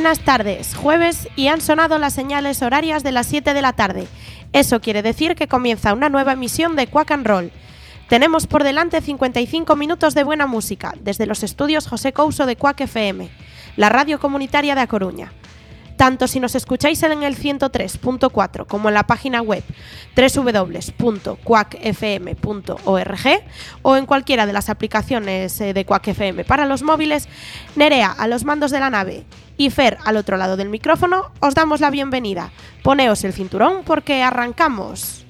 Buenas tardes, jueves y han sonado las señales horarias de las 7 de la tarde. Eso quiere decir que comienza una nueva emisión de Quack and Roll. Tenemos por delante 55 minutos de buena música desde los estudios José Couso de Quack FM, la radio comunitaria de A Coruña tanto si nos escucháis en el 103.4 como en la página web www.quackfm.org o en cualquiera de las aplicaciones eh, de Quack FM para los móviles, Nerea a los mandos de la nave y Fer al otro lado del micrófono, os damos la bienvenida. Poneos el cinturón porque arrancamos.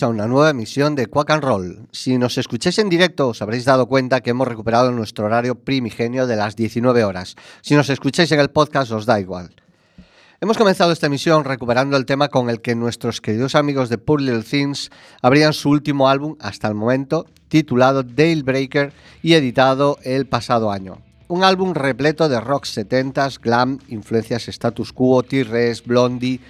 A una nueva emisión de Quack and Roll. Si nos escucháis en directo os habréis dado cuenta que hemos recuperado nuestro horario primigenio de las 19 horas. Si nos escucháis en el podcast os da igual. Hemos comenzado esta emisión recuperando el tema con el que nuestros queridos amigos de Poor Little Things abrían su último álbum hasta el momento, titulado Dale Breaker y editado el pasado año. Un álbum repleto de rock 70s, glam, influencias status quo, T-Rex, Blondie,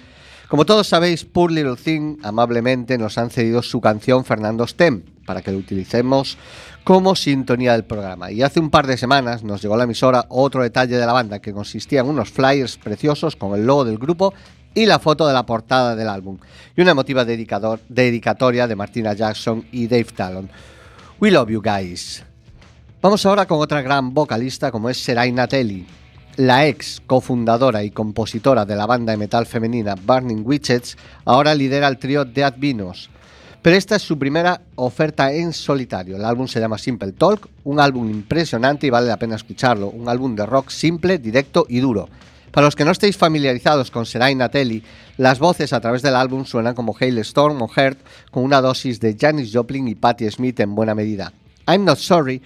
como todos sabéis, Poor Little Thing amablemente nos han cedido su canción Fernando Stem para que lo utilicemos como sintonía del programa. Y hace un par de semanas nos llegó a la emisora otro detalle de la banda que consistía en unos flyers preciosos con el logo del grupo y la foto de la portada del álbum y una emotiva dedicatoria de Martina Jackson y Dave Talon. We love you guys. Vamos ahora con otra gran vocalista como es Seraina Telly la ex cofundadora y compositora de la banda de metal femenina Burning Witches ahora lidera el trío Dead Vinos. Pero esta es su primera oferta en solitario. El álbum se llama Simple Talk, un álbum impresionante y vale la pena escucharlo. Un álbum de rock simple, directo y duro. Para los que no estéis familiarizados con Seraina Telly, las voces a través del álbum suenan como Hailstorm o Heart, con una dosis de Janis Joplin y Patti Smith en buena medida. I'm Not Sorry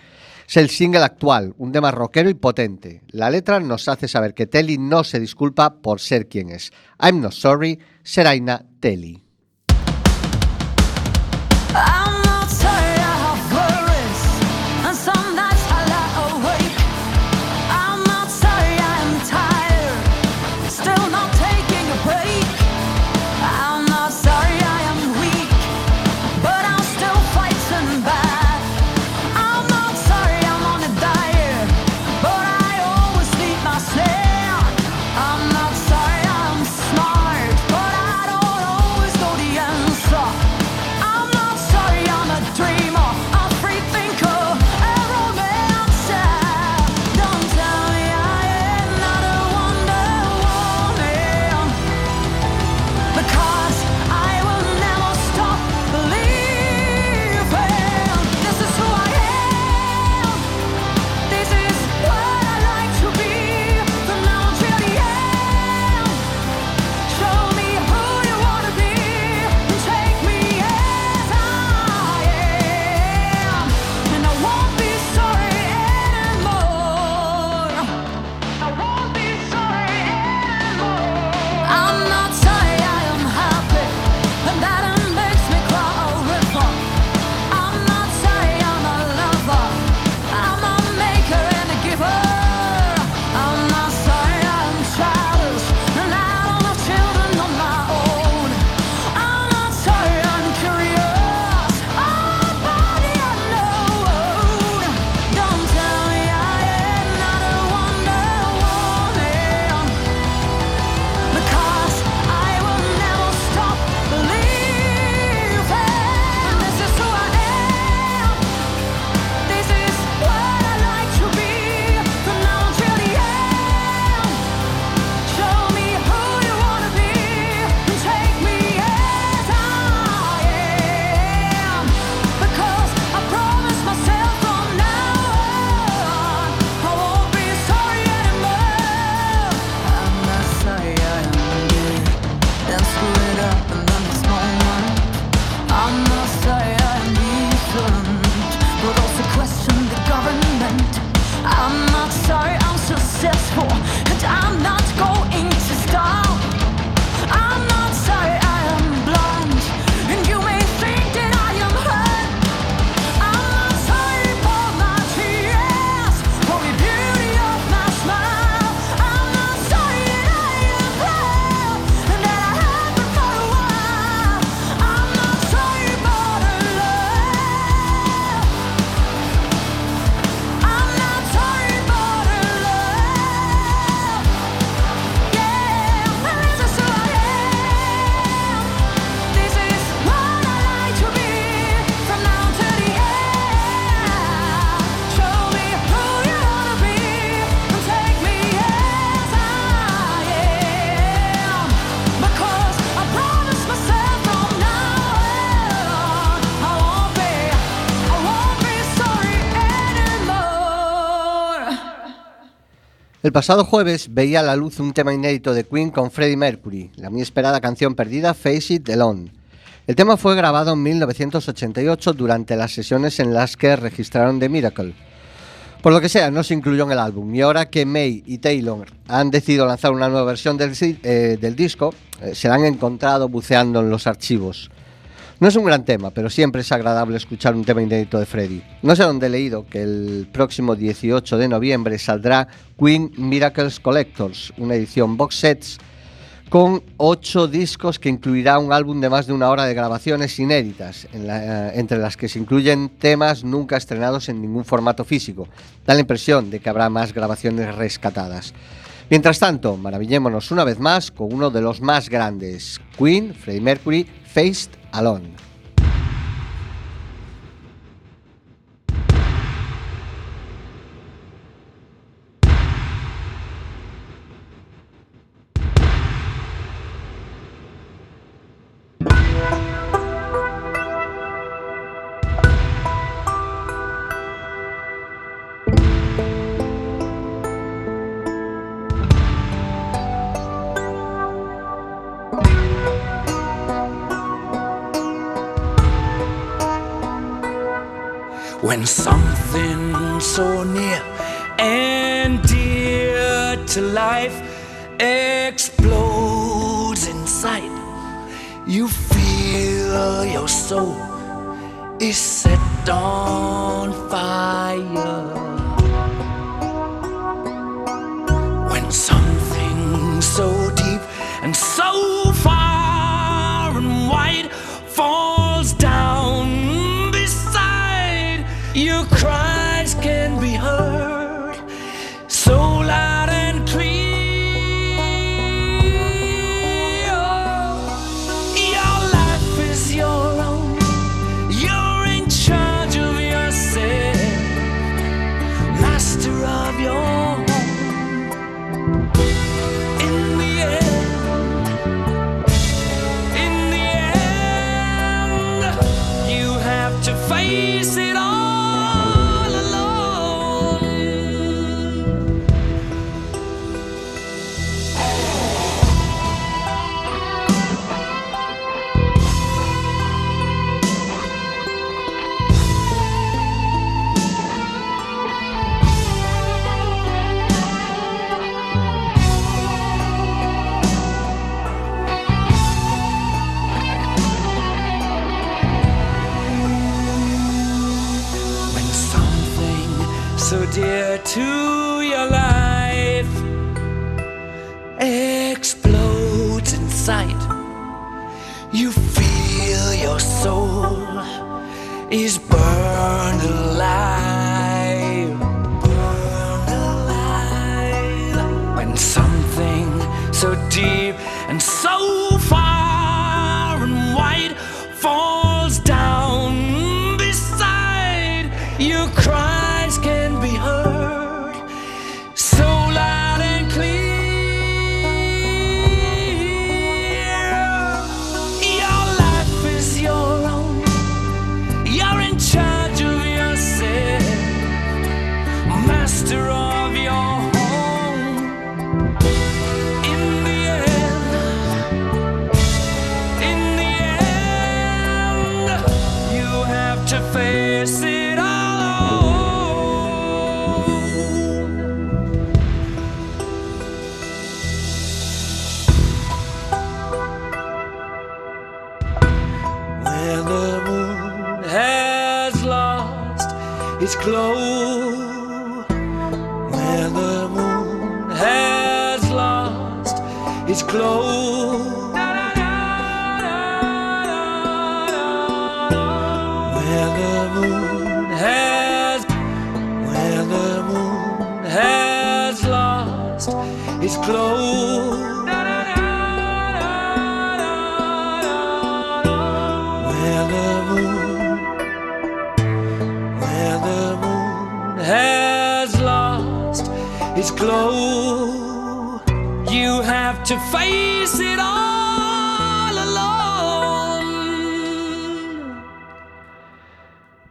es el single actual, un tema rockero y potente. La letra nos hace saber que Telly no se disculpa por ser quien es. I'm not sorry, Seraina Telly. Pasado jueves veía a la luz un tema inédito de Queen con Freddie Mercury, la muy esperada canción perdida Face It Alone. El tema fue grabado en 1988 durante las sesiones en las que registraron The Miracle. Por lo que sea, no se incluyó en el álbum y ahora que May y Taylor han decidido lanzar una nueva versión del, eh, disco, eh, se la han encontrado buceando en los archivos. No es un gran tema, pero siempre es agradable escuchar un tema inédito de Freddy. No sé dónde he leído que el próximo 18 de noviembre saldrá Queen Miracles Collectors, una edición box sets con ocho discos que incluirá un álbum de más de una hora de grabaciones inéditas, entre las que se incluyen temas nunca estrenados en ningún formato físico. Da la impresión de que habrá más grabaciones rescatadas. Mientras tanto, maravillémonos una vez más con uno de los más grandes, Queen, Freddie Mercury, Faced Alone. don't fight.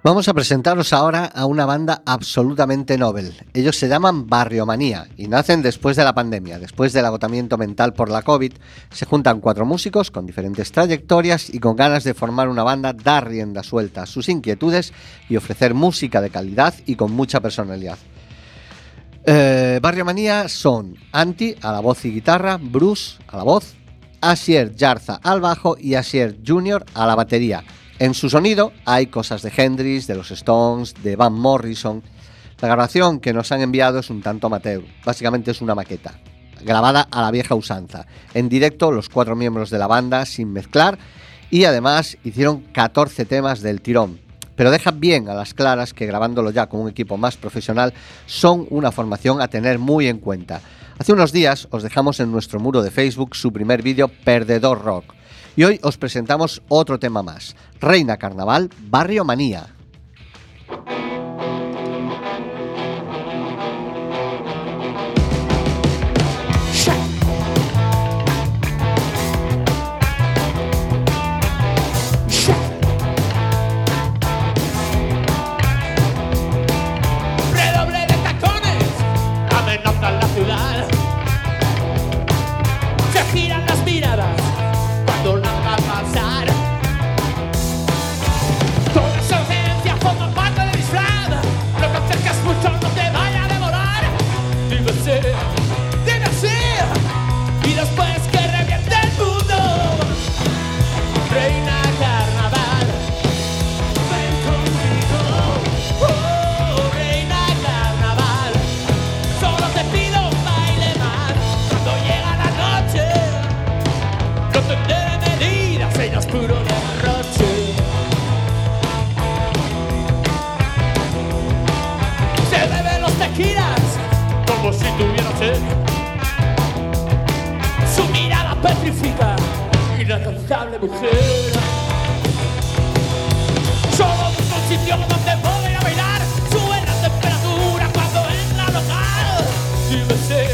Vamos a presentaros ahora a una banda absolutamente novel. Ellos se llaman Barrio Manía y nacen después de la pandemia. Después del agotamiento mental por la COVID, se juntan cuatro músicos con diferentes trayectorias y con ganas de formar una banda, dar rienda suelta a sus inquietudes y ofrecer música de calidad y con mucha personalidad. Eh, Barrio Manía son Anti a la voz y guitarra, Bruce a la voz, Asier Yarza al bajo y Asier Junior a la batería. En su sonido hay cosas de Hendrix, de los Stones, de Van Morrison. La grabación que nos han enviado es un tanto amateur, básicamente es una maqueta, grabada a la vieja usanza. En directo los cuatro miembros de la banda sin mezclar y además hicieron 14 temas del tirón. Pero deja bien a las claras que grabándolo ya con un equipo más profesional son una formación a tener muy en cuenta. Hace unos días os dejamos en nuestro muro de Facebook su primer vídeo Perdedor Rock y hoy os presentamos otro tema más, Reina Carnaval, Barrio Manía. Inalcanzable mujer. Solo busco un sitio donde poder a bailar. Sube la temperatura cuando entra al local. Dime sí, dime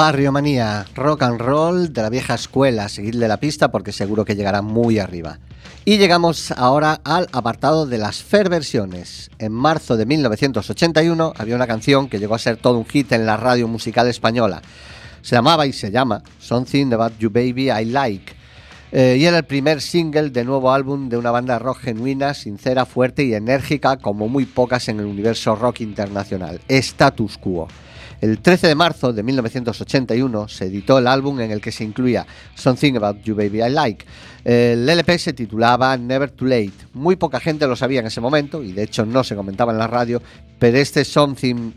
Barrio Manía, rock and roll de la vieja escuela, seguidle la pista porque seguro que llegará muy arriba. Y llegamos ahora al apartado de las fair versiones. En marzo de 1981 había una canción que llegó a ser todo un hit en la radio musical española. Se llamaba y se llama Something About You Baby I Like. Eh, y era el primer single de nuevo álbum de una banda rock genuina, sincera, fuerte y enérgica como muy pocas en el universo rock internacional, Status Quo. El 13 de marzo de 1981 se editó el álbum en el que se incluía Something About You Baby I Like. El LP se titulaba Never Too Late. Muy poca gente lo sabía en ese momento y de hecho no se comentaba en la radio, pero este Something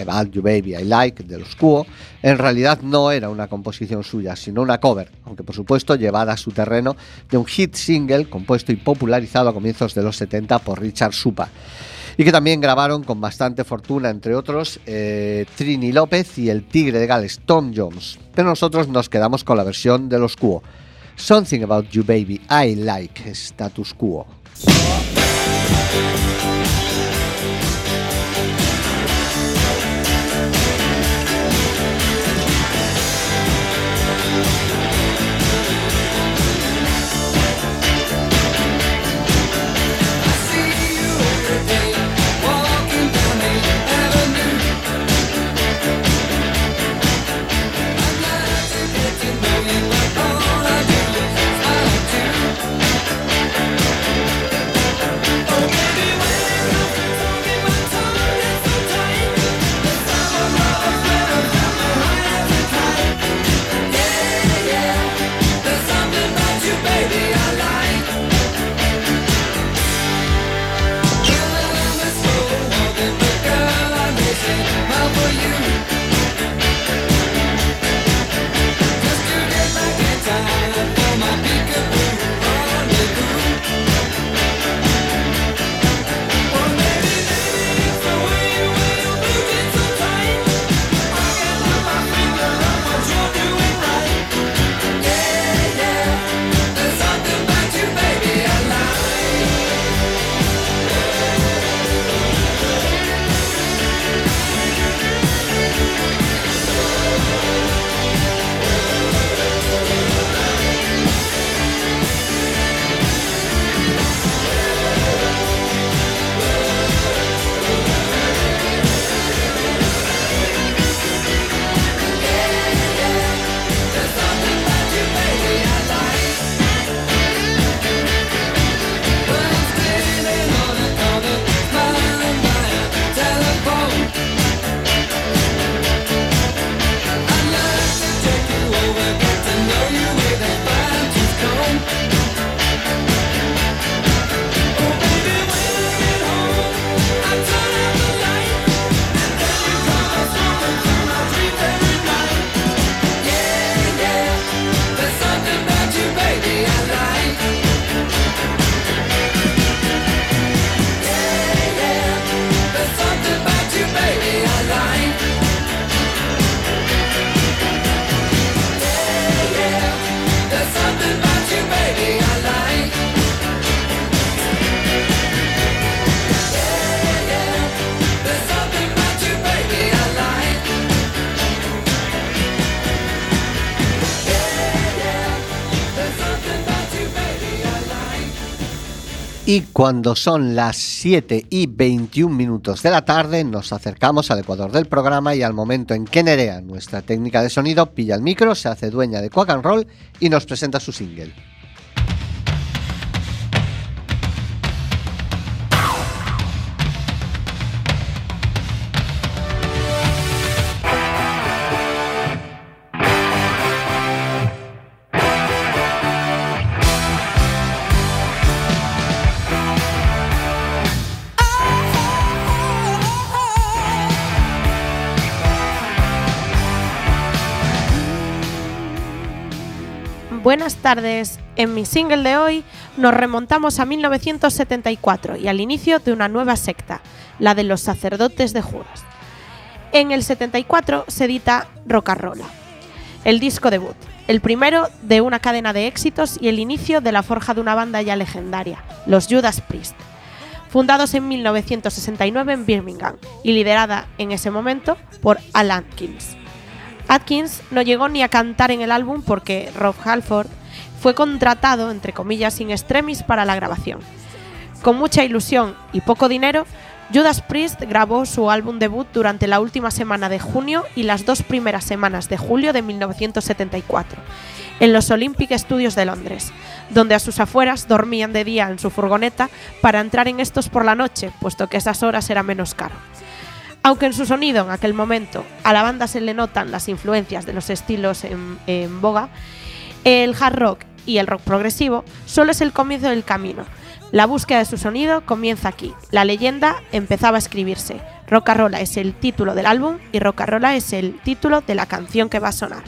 About You Baby I Like de los Quo en realidad no era una composición suya, sino una cover, aunque por supuesto llevada a su terreno de un hit single compuesto y popularizado a comienzos de los 70 por Richard Supa y que también grabaron con bastante fortuna, entre otros, eh, Trini López y el Tigre de Gales, Tom Jones. Pero nosotros nos quedamos con la versión de los Quo. Something About You Baby, I Like, Status Quo. Y cuando son las 7 y 21 minutos de la tarde, nos acercamos al ecuador del programa y al momento en que Nerea, nuestra técnica de sonido, pilla el micro, se hace dueña de Quack and Roll y nos presenta su single. Buenas tardes. En mi single de hoy nos remontamos a 1974 y al inicio de una nueva secta, la de los sacerdotes de Judas. En el 74 se edita Rocarola, el disco debut, el primero de una cadena de éxitos y el inicio de la forja de una banda ya legendaria, los Judas Priest, fundados en 1969 en Birmingham y liderada en ese momento por Al Atkins. Atkins no llegó ni a cantar en el álbum porque Rob Halford fue contratado, entre comillas, sin extremis para la grabación. Con mucha ilusión y poco dinero, Judas Priest grabó su álbum debut durante la última semana de junio y las dos primeras semanas de julio de 1974, en los Olympic Studios de Londres, donde a sus afueras dormían de día en su furgoneta para entrar en estos por la noche, puesto que esas horas era menos caro. Aunque en su sonido en aquel momento a la banda se le notan las influencias de los estilos en, en boga, el hard rock y el rock progresivo solo es el comienzo del camino. La búsqueda de su sonido comienza aquí. La leyenda empezaba a escribirse. Rocarola es el título del álbum y Rocarola es el título de la canción que va a sonar.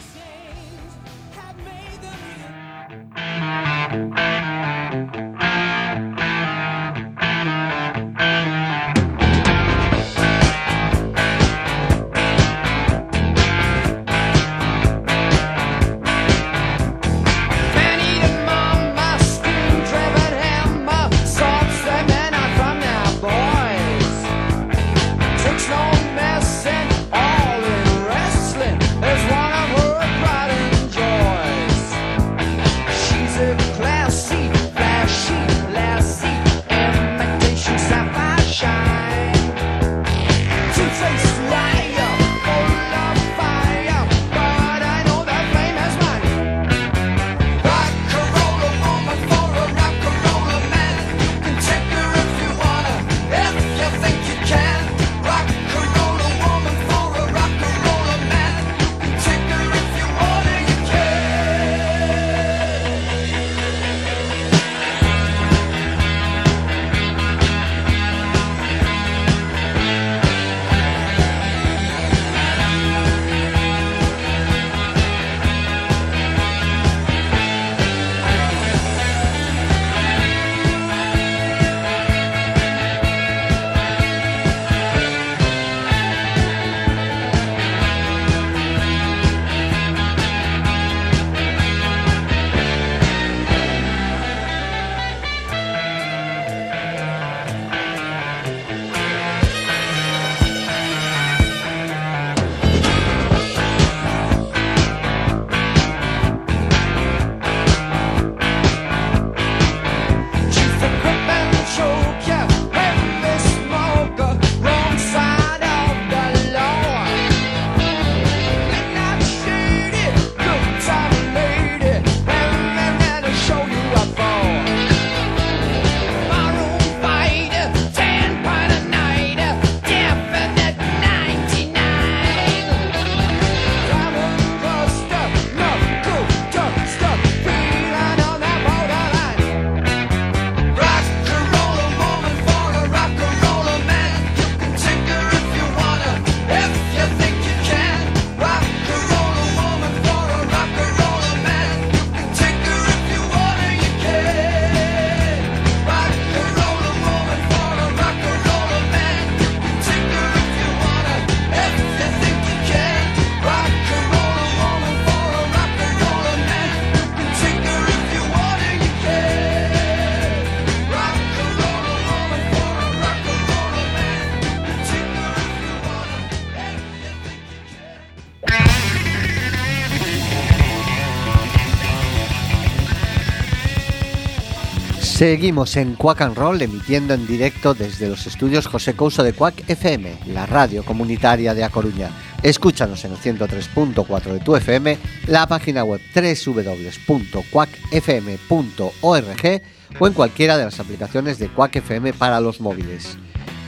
Seguimos en Quack and Roll emitiendo en directo desde los estudios José Couso de Quack FM, la radio comunitaria de A Coruña. Escúchanos en el 103.4 de tu FM, la página web www.quackfm.org o en cualquiera de las aplicaciones de Quack FM para los móviles.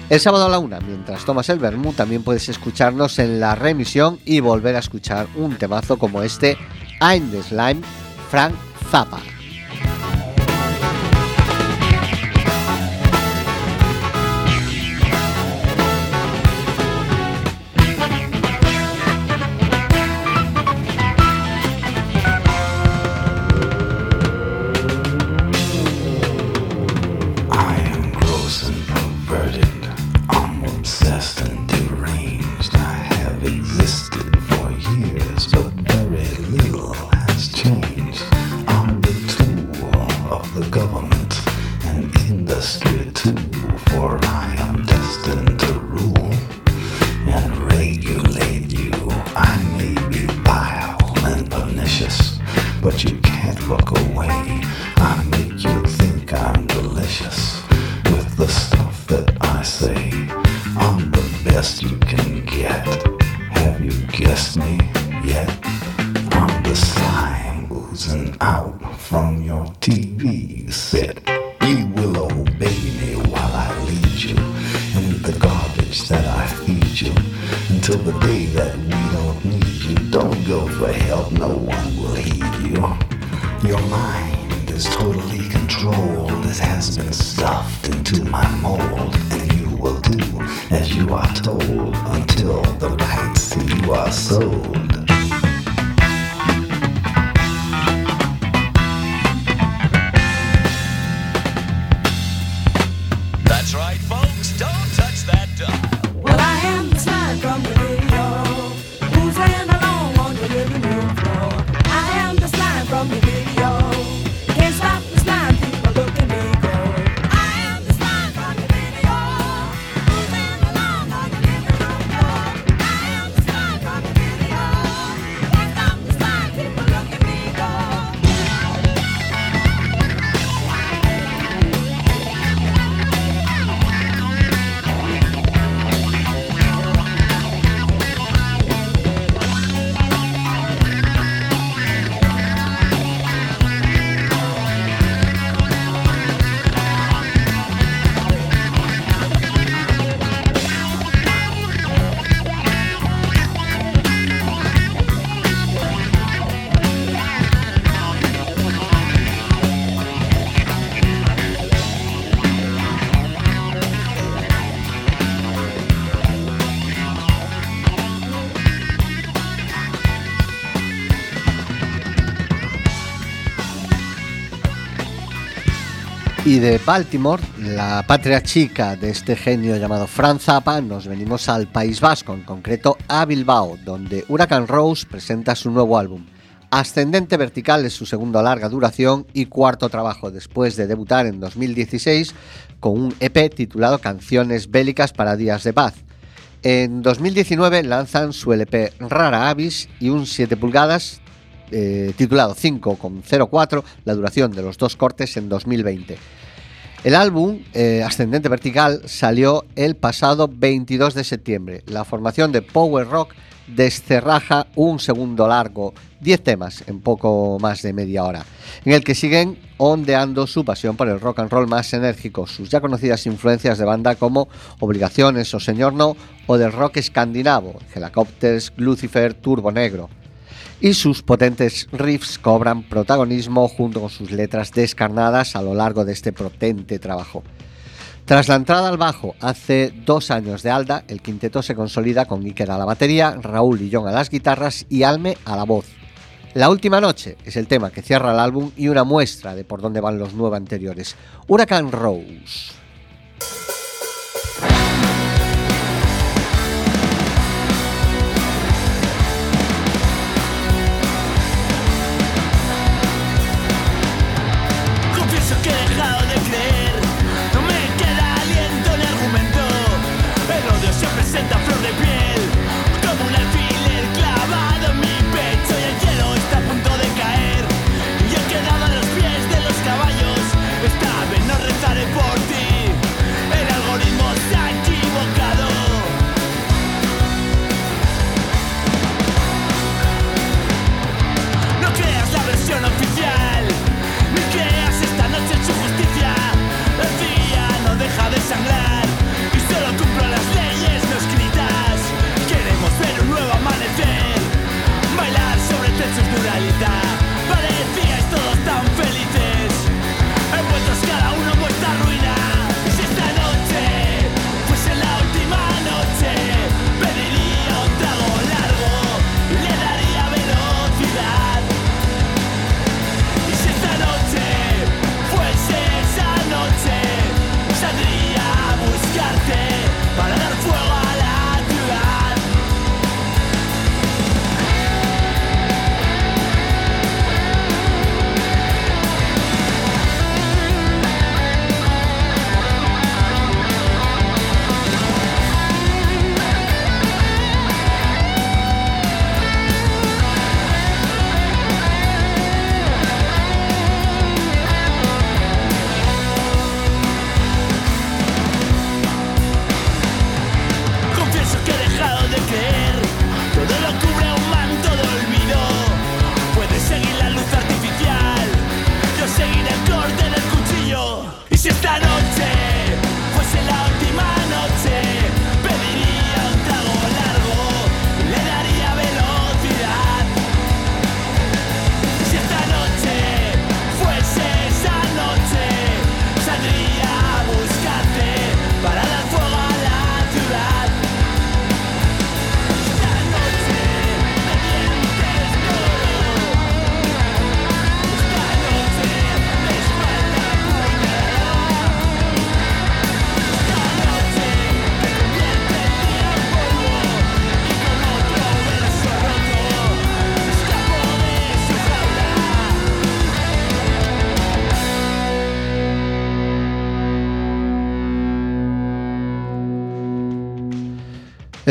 El sábado a la una, mientras tomas el vermú, también puedes escucharnos en la remisión y volver a escuchar un temazo como este, I'm the Slime, Frank Zappa. De Baltimore, la patria chica de este genio llamado Franz Zappa, nos venimos al País Vasco, en concreto a Bilbao, donde Huracán Rose presenta su nuevo álbum. Ascendente Vertical es su segundo larga duración y cuarto trabajo, después de debutar en 2016 con un EP titulado Canciones Bélicas para Días de Paz. En 2019 lanzan su LP Rara Avis y un 7 pulgadas eh, titulado 5,04, la duración de los dos cortes en 2020. El álbum eh, Ascendente Vertical salió el pasado 22 de septiembre. La formación de Power Rock descerraja un segundo largo, 10 temas en poco más de media hora, en el que siguen ondeando su pasión por el rock and roll más enérgico, sus ya conocidas influencias de banda como Obligaciones o Señor No o del rock escandinavo, Helicopters, Lucifer, Turbo Negro y sus potentes riffs cobran protagonismo junto con sus letras descarnadas a lo largo de este potente trabajo. Tras la entrada al bajo hace dos años de Alda, el quinteto se consolida con Iker a la batería, Raúl y John a las guitarras y Alme a la voz. La última noche es el tema que cierra el álbum y una muestra de por dónde van los nueve anteriores. Huracán Rose.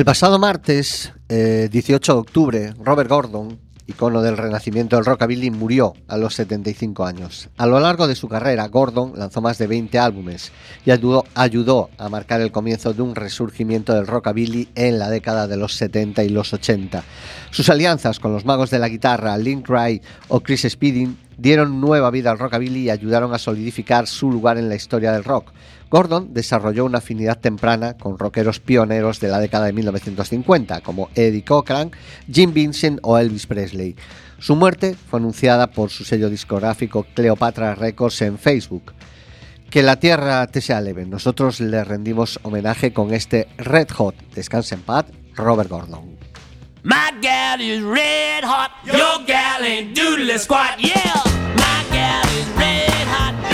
El pasado martes, eh, 18 de octubre, Robert Gordon, icono del renacimiento del rockabilly, murió a los 75 años. A lo largo de su carrera, Gordon lanzó más de 20 álbumes y ayudó, a marcar el comienzo de un resurgimiento del rockabilly en la década de los 70 y los 80. Sus alianzas con los magos de la guitarra, Link Wright o Chris Speeding, dieron nueva vida al rockabilly y ayudaron a solidificar su lugar en la historia del rock. Gordon desarrolló una afinidad temprana con rockeros pioneros de la década de 1950, como Eddie Cochran, Jim Vincent o Elvis Presley. Su muerte fue anunciada por su sello discográfico Cleopatra Records en Facebook. Que la tierra te sea leve. Nosotros le rendimos homenaje con este Red Hot. Descansa en paz, Robert Gordon. My gal is red hot. Gal squat. My gal is red hot.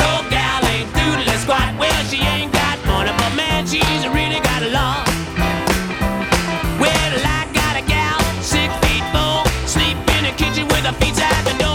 Squat. Well, she ain't got money, but man, she's really got a lot. Well, I got a gal, six feet four, sleep in the kitchen with her feet out the door.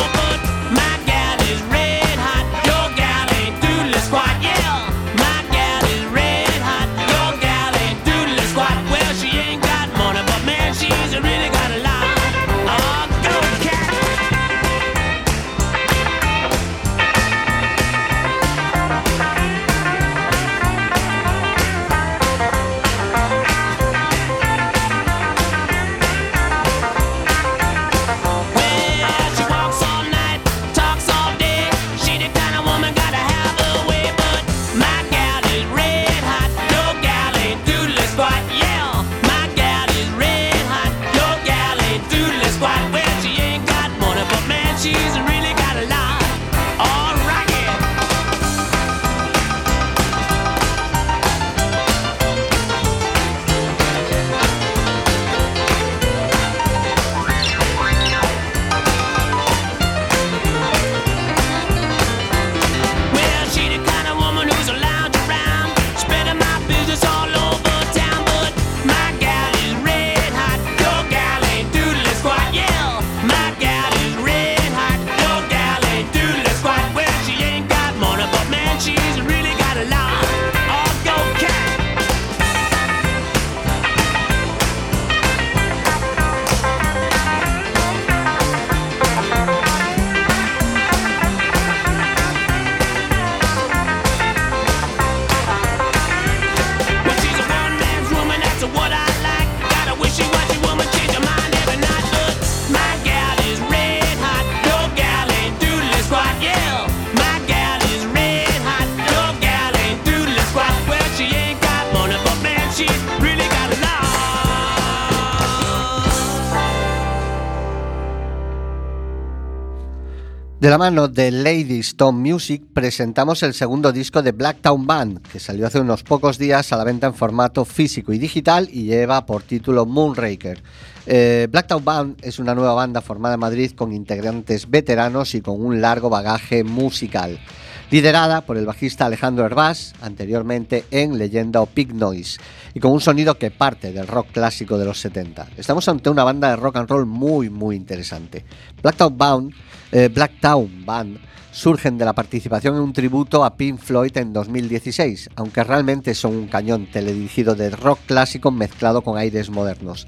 De Lady Stone Music presentamos el segundo disco de Blacktown Band, que salió hace unos pocos días a la venta en formato físico y digital y lleva por título Moonraker. Eh, Blacktown Band es una nueva banda formada en Madrid con integrantes veteranos y con un largo bagaje musical. Liderada por el bajista Alejandro Herbás, anteriormente en Leyenda o Pig Noise, y con un sonido que parte del rock clásico de los 70. Estamos ante una banda de rock and roll muy, muy interesante. Blacktown Band eh, Blacktown Band surgen de la participación en un tributo a Pink Floyd en 2016, aunque realmente son un cañón teledirigido de rock clásico mezclado con aires modernos.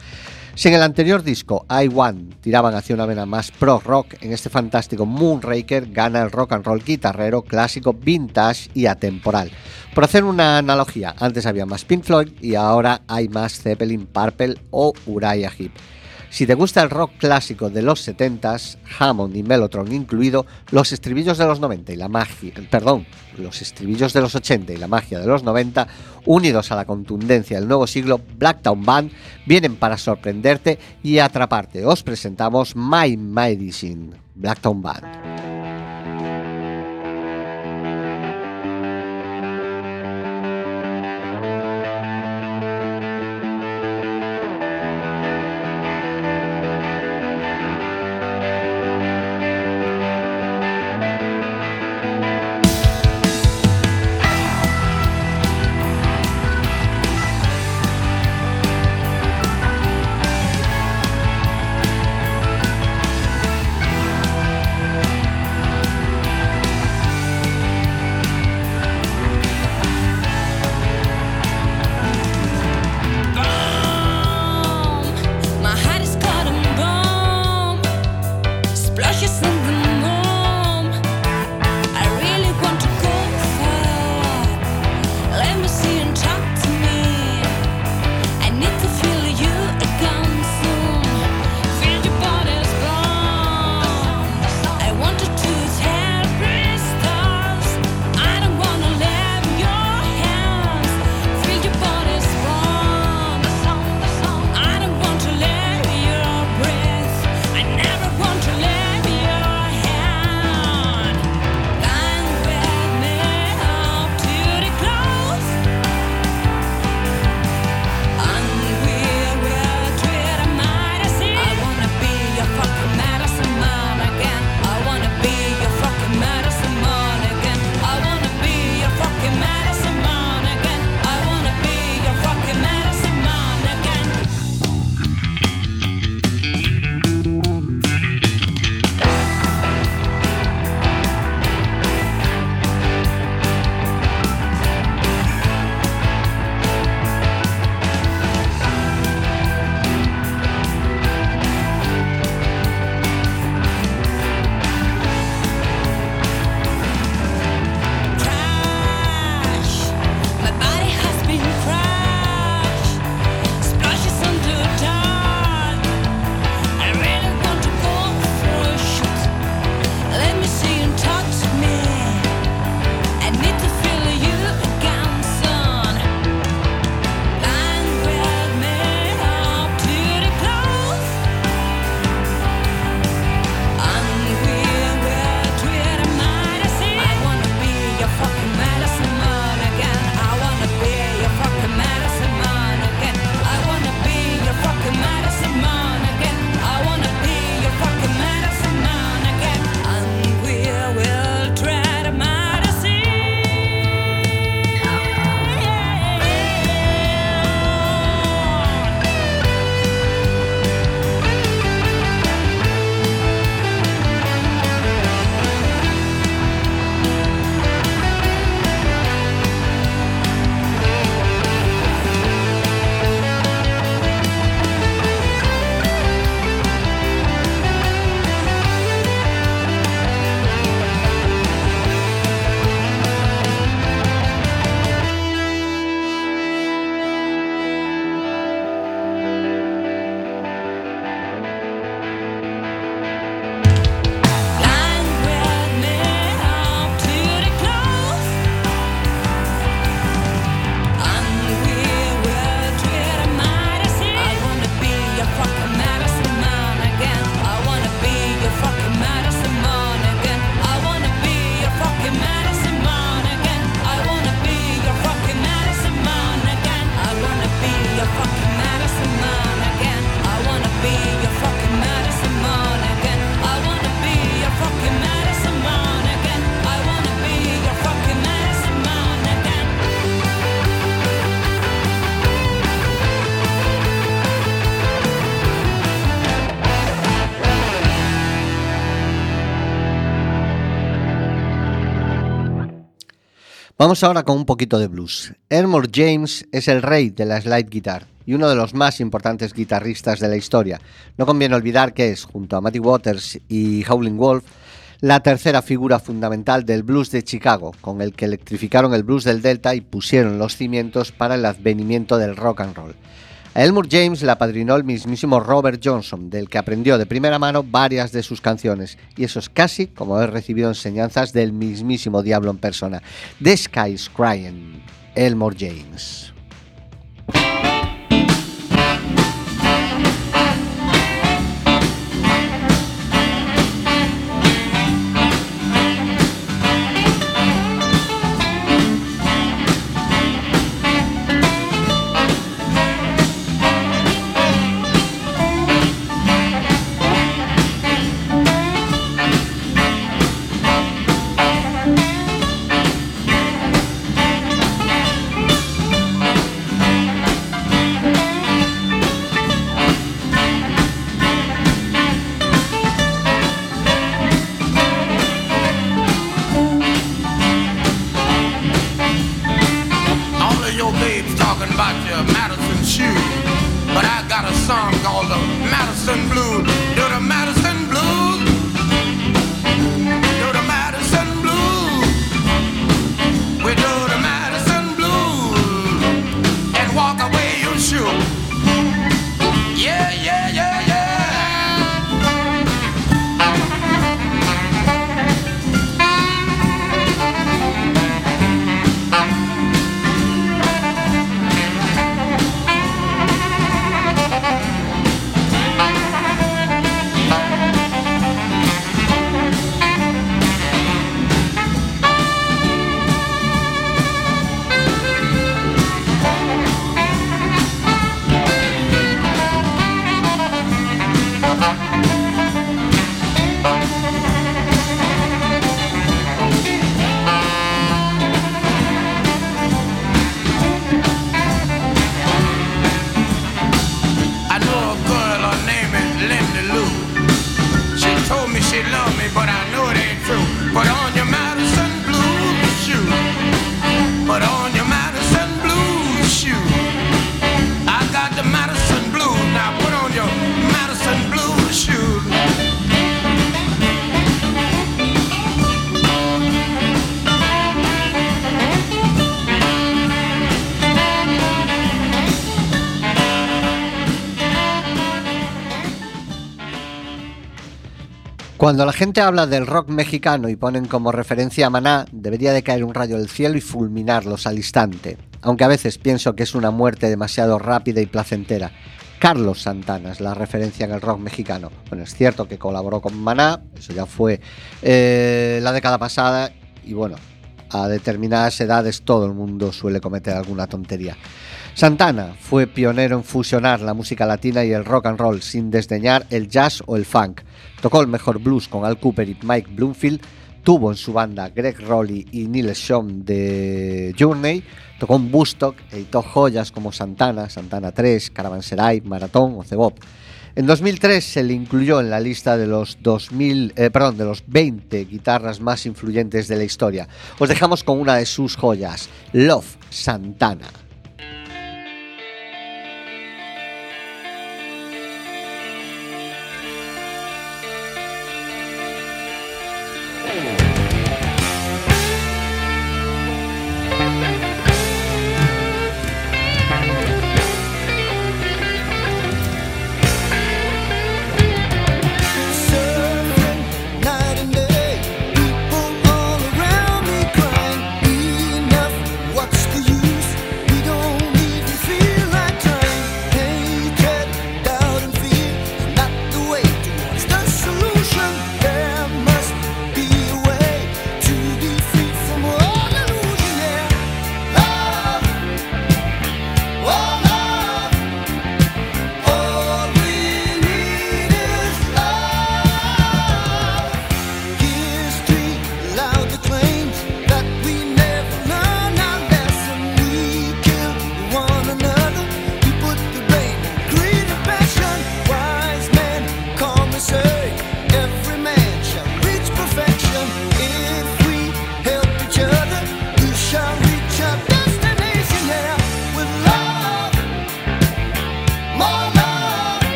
Si en el anterior disco, I One, tiraban hacia una vena más pro rock, en este fantástico Moonraker gana el rock and roll guitarrero clásico, vintage y atemporal. Por hacer una analogía, antes había más Pink Floyd y ahora hay más Zeppelin, Purple o Uriah Heep. Si te gusta el rock clásico de los 70s, Hammond y Mellotron incluido, los estribillos de los 90 y la magia, perdón, los estribillos de los 80 y la magia de los 90, unidos a la contundencia del nuevo siglo, Blacktown Band vienen para sorprenderte y atraparte. Os presentamos My Medicine, Blacktown Band. Vamos ahora con un poquito de blues. Elmore James es el rey de la slide guitar y uno de los más importantes guitarristas de la historia. No conviene olvidar que es, junto a Matty Waters y Howling Wolf, la tercera figura fundamental del blues de Chicago, con el que electrificaron el blues del Delta y pusieron los cimientos para el advenimiento del rock and roll. A Elmore James le apadrinó el mismísimo Robert Johnson, del que aprendió de primera mano varias de sus canciones, y eso es casi como haber recibido enseñanzas del mismísimo diablo en persona. The Sky's Crying, Elmore James. Cuando la gente habla del rock mexicano y ponen como referencia a Maná, debería de caer un rayo del cielo y fulminarlos al instante, aunque a veces pienso que es una muerte demasiado rápida y placentera. Carlos Santana es la referencia en el rock mexicano. Bueno, es cierto que colaboró con Maná, eso ya fue eh, la década pasada, y bueno, a determinadas edades todo el mundo suele cometer alguna tontería. Santana fue pionero en fusionar la música latina y el rock and roll sin desdeñar el jazz o el funk. Tocó el mejor blues con Al Cooper y Mike Bloomfield, tuvo en su banda Greg Rowley y Neil Schon de Journey, tocó en Bustock, editó joyas como Santana, Santana 3, Caravanserai, Maratón o Cebop. En 2003 se le incluyó en la lista de los 2000, eh, perdón, de los 20 guitarras más influyentes de la historia. Os dejamos con una de sus joyas, Love Santana. Whoa.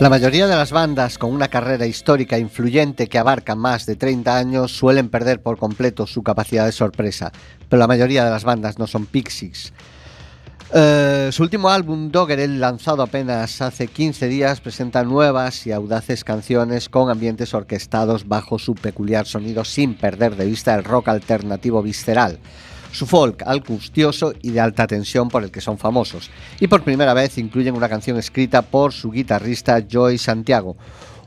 La mayoría de las bandas con una carrera histórica influyente que abarca más de 30 años suelen perder por completo su capacidad de sorpresa, pero la mayoría de las bandas no son Pixies. Eh, su último álbum, Doggerel, lanzado apenas hace 15 días, presenta nuevas y audaces canciones con ambientes orquestados bajo su peculiar sonido sin perder de vista el rock alternativo visceral su folk angustioso y de alta tensión por el que son famosos. Y por primera vez incluyen una canción escrita por su guitarrista Joy Santiago,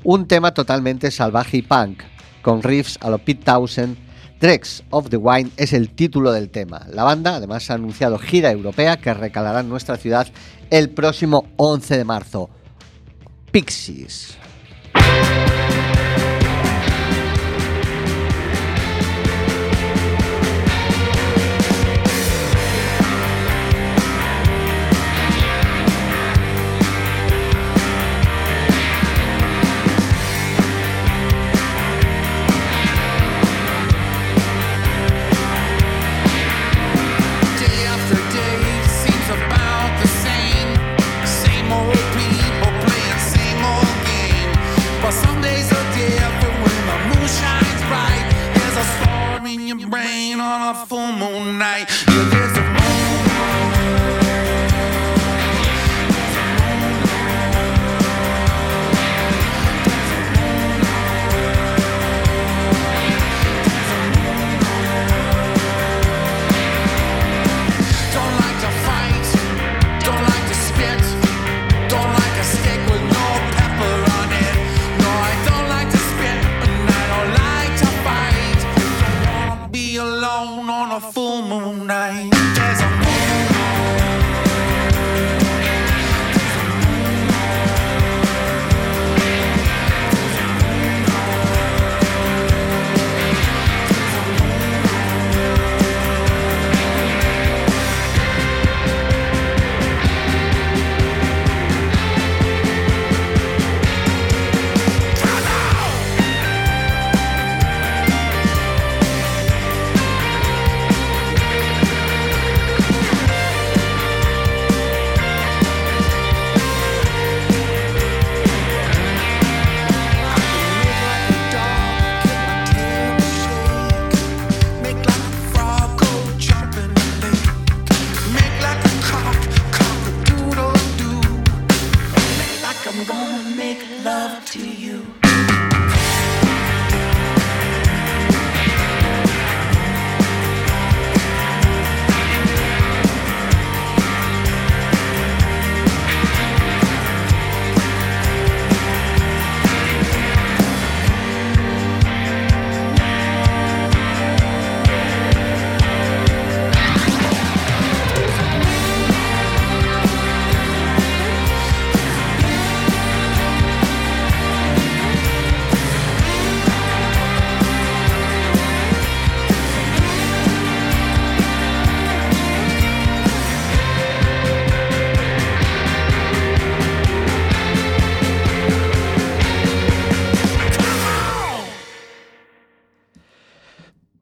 un tema totalmente salvaje y punk, con riffs a lo Pete Townsend. Dregs of the Wine es el título del tema. La banda además ha anunciado gira europea que recalará en nuestra ciudad el próximo 11 de marzo. Pixies. night. Full moon night.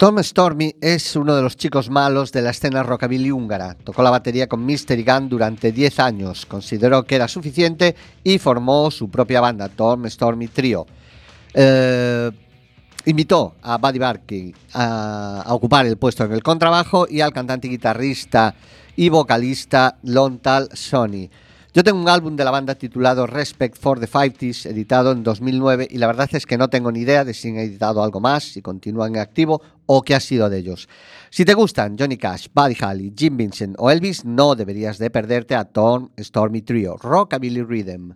Tom Stormy es uno de los chicos malos de la escena rockabilly húngara. Tocó la batería con Mystery Gun durante 10 años, consideró que era suficiente y formó su propia banda, Tom Stormy Trio. Eh, invitó a Buddy Barkey a, a ocupar el puesto en el contrabajo y al cantante, guitarrista y vocalista Lontal Sony. Yo tengo un álbum de la banda titulado Respect for the 50s, editado en 2009, y la verdad es que no tengo ni idea de si han editado algo más, si continúan en activo o qué ha sido de ellos. Si te gustan Johnny Cash, Buddy Holly, Jim Vincent o Elvis, no deberías de perderte a Tom Stormy Trio, Rockabilly Rhythm.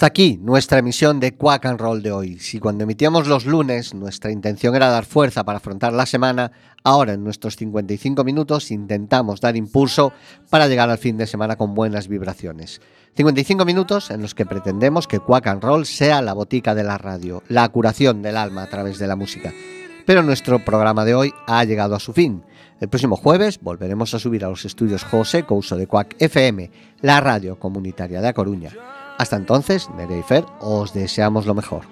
Hasta aquí nuestra emisión de Quack and Roll de hoy. Si cuando emitíamos los lunes nuestra intención era dar fuerza para afrontar la semana, ahora en nuestros 55 minutos intentamos dar impulso para llegar al fin de semana con buenas vibraciones. 55 minutos en los que pretendemos que Quack and Roll sea la botica de la radio, la curación del alma a través de la música. Pero nuestro programa de hoy ha llegado a su fin. El próximo jueves volveremos a subir a los estudios José Couso de Quack FM, la radio comunitaria de A Coruña. Hasta entonces, Nerea y Fer, os deseamos lo mejor.